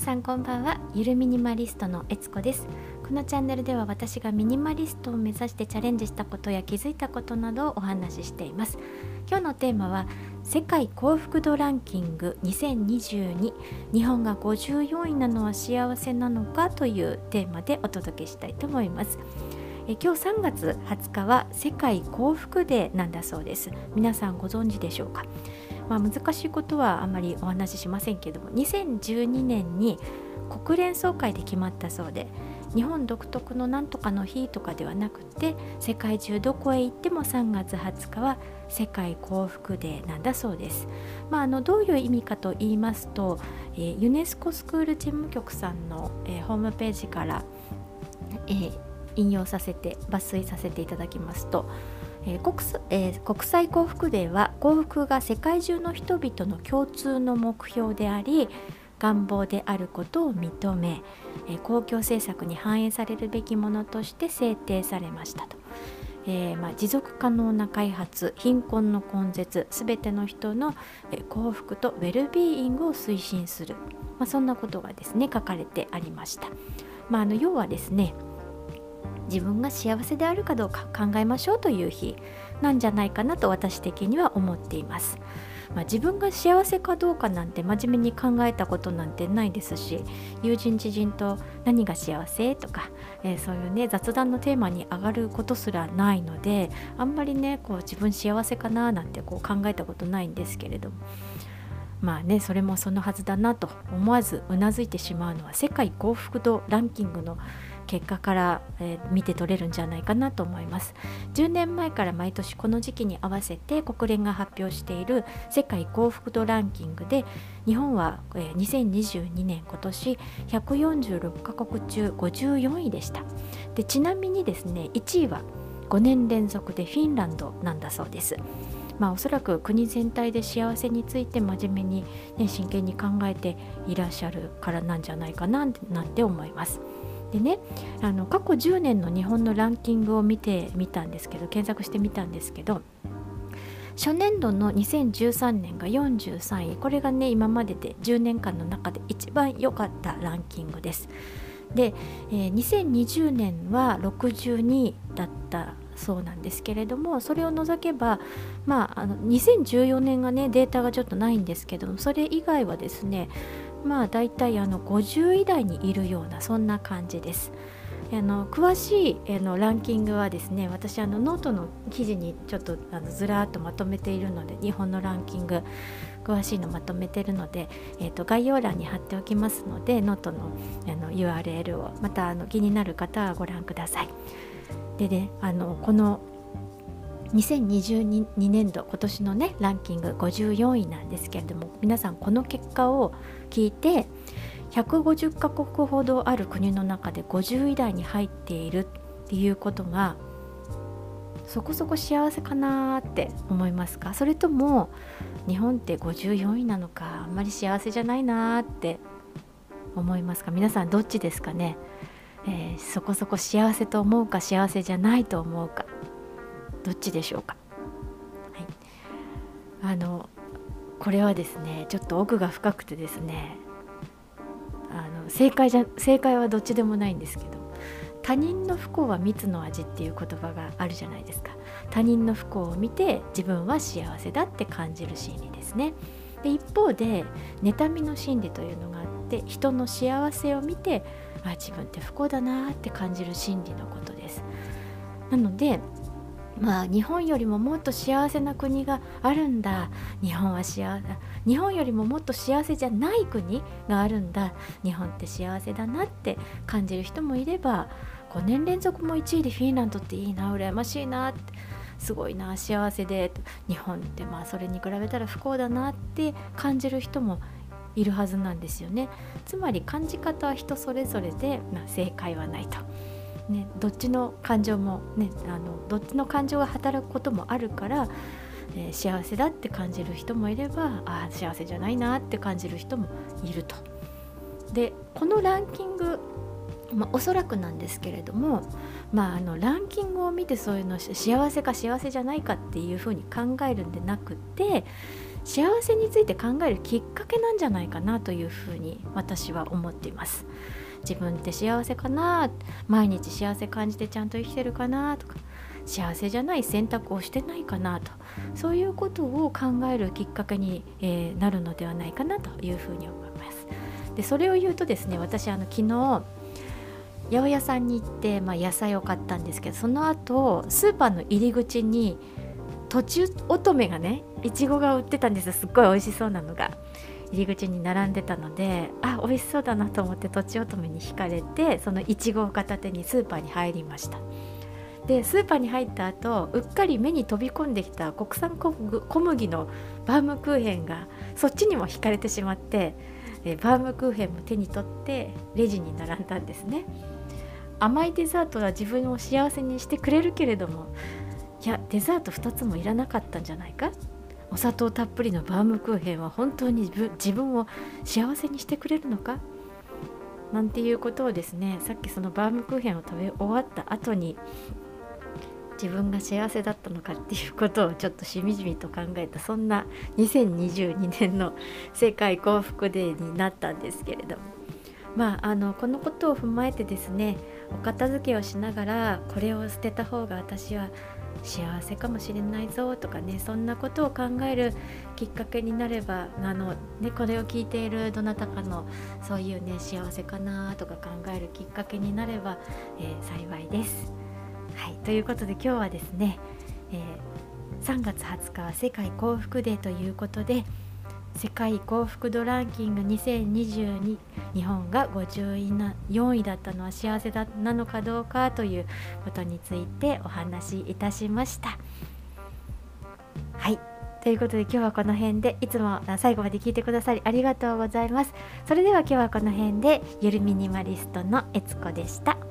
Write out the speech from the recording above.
皆さんこんばんは。ゆるミニマリストのえつこです。このチャンネルでは私がミニマリストを目指してチャレンジしたことや気づいたことなどをお話ししています。今日のテーマは世界幸福度ランキング2022日本が54位なのは幸せなのかというテーマでお届けしたいと思います。え今日3月20日は世界幸福デーなんだそうです。皆さんご存知でしょうか？まあ、難しいことはあまりお話ししませんけども2012年に国連総会で決まったそうで日本独特のなんとかの日とかではなくて世界中どこへ行っても3月20日は世界幸福デーなんだそうです。まあ、あのどういう意味かと言いますと、えー、ユネスコスクール事務局さんの、えー、ホームページから、えー、引用させて抜粋させていただきますとえー、国えー、国際幸福デーは幸福が世界中の人々の共通の目標であり願望であることを認め、えー、公共政策に反映されるべきものとして制定されましたと。えーまあ、持続可能な開発貧困の根絶すべての人の、幸福とウェルビーイングを推進する、まあ、そんなことがですね書かれてありました。まあ、あの要はですね自分が幸せであるかどうか考えましょうという日なんじゃないかなと私的には思っています。まあ、自分が幸せかどうかなんて真面目に考えたことなんてないですし友人知人と何が幸せとか、えー、そういうね雑談のテーマに上がることすらないのであんまりねこう自分幸せかななんてこう考えたことないんですけれどもまあねそれもそのはずだなと思わずうなずいてしまうのは世界幸福度ランキングの結果から、えー、見て取れるんじゃないかなと思います。10年前から毎年この時期に合わせて国連が発表している世界幸福度ランキングで日本は、えー、2022年今年146カ国中54位でした。でちなみにですね1位は5年連続でフィンランドなんだそうです。まあ、おそらく国全体で幸せについて真面目に、ね、真剣に考えていらっしゃるからなんじゃないかななんて思います。でねあの過去10年の日本のランキングを見てみたんですけど検索してみたんですけど初年度の2013年が43位これがね今までで10年間の中で一番良かったランキングです。で、えー、2020年は62位だったそうなんですけれどもそれを除けば、まあ、あの2014年がねデータがちょっとないんですけどそれ以外はですねまあ大体あの50位台にいるようなそんな感じです。あの詳しいあのランキングはですね私あのノートの記事にちょっとあのずらーっとまとめているので日本のランキング詳しいのまとめているので、えーと、概要欄に貼っておきますのでノートのあの URL をまたあの気になる方はご覧ください。でねあのこの2022年度今年のねランキング54位なんですけれども皆さんこの結果を聞いて150カ国ほどある国の中で50位台に入っているっていうことがそこそこ幸せかなって思いますか？それとも日本って54位なのかあんまり幸せじゃないなって思いますか？皆さんどっちですかね、えー、そこそこ幸せと思うか幸せじゃないと思うか。どっちでしょうか、はい、あのこれはですねちょっと奥が深くてですねあの正解じゃ正解はどっちでもないんですけど他人の不幸は蜜の味っていう言葉があるじゃないですか。他人の不幸を見て自分は幸せだって感じる心理ですね。で一方で妬みの心理というのがあって人の幸せを見てあ自分って不幸だなって感じる心理のことです。なのでまあ日本よりももっと幸せな国があるんだ。日本は幸せ。日本よりももっと幸せじゃない国があるんだ。日本って幸せだなって感じる人もいれば5年連続も1位でフィンランドっていいな羨ましいなってすごいな幸せで。日本ってまあそれに比べたら不幸だなって感じる人もいるはずなんですよね。つまり感じ方は人それぞれで、まあ、正解はないと。ね、どっちの感情も、ね、あのどっちの感情が働くこともあるから、えー、幸せだって感じる人もいればあ幸せじゃないなって感じる人もいると。でこのランキングまあ、おそらくなんですけれども、まあ、あのランキングを見てそういうの幸せか幸せじゃないかっていうふうに考えるんでなくて幸せについて考えるきっかけなんじゃないかなというふうに私は思っています自分って幸せかな？毎日幸せ感じてちゃんと生きてるかな？とか幸せじゃない選択をしてないかなと。そういうことを考えるきっかけに、えー、なるのではないかなというふうに思います。でそれを言うとですね私あの昨日八百屋さんに行って、まあ、野菜を買ったんですけどその後スーパーの入り口に途中乙女がねいちごが売ってたんですすっごい美味しそうなのが。入り口に並んでたのであ美味しそうだなと思ってとちおとめに惹かれてそのいちごを片手にスーパーに入りました。でスーパーに入った後うっかり目に飛び込んできた国産小麦のバームクーヘンがそっちにも惹かれてしまってえバームクーヘンも手に取ってレジに並んだんですね。甘いデザートは自分を幸せにしてくれるけれどもいやデザート2つもいらなかったんじゃないか？お砂糖たっぷりのバームクーヘンは本当に自分を幸せにしてくれるのか？なんていうことをですねさっきそのバームクーヘンを食べ終わった後に自分が幸せだったのかっていうことをちょっとしみじみと考えたそんな2022年の世界幸福デーになったんですけれどまああのこのことを踏まえてですねお片付けをしながらこれを捨てた方が私は幸せかもしれないぞとかねそんなことを考えるきっかけになればあの、ね、これを聞いているどなたかのそういうね幸せかなとか考えるきっかけになれば、えー、幸いです。はい、ということで今日はですね、えー、3月20日は世界幸福デーということで世界幸福度ランキング2022日本が54位だったのは幸せだなのかどうかということについてお話しいたしました。はいということで今日はこの辺でいつも最後まで聞いてくださりありがとうございます。それでは今日はこの辺でゆるミニマリストのえつこでした。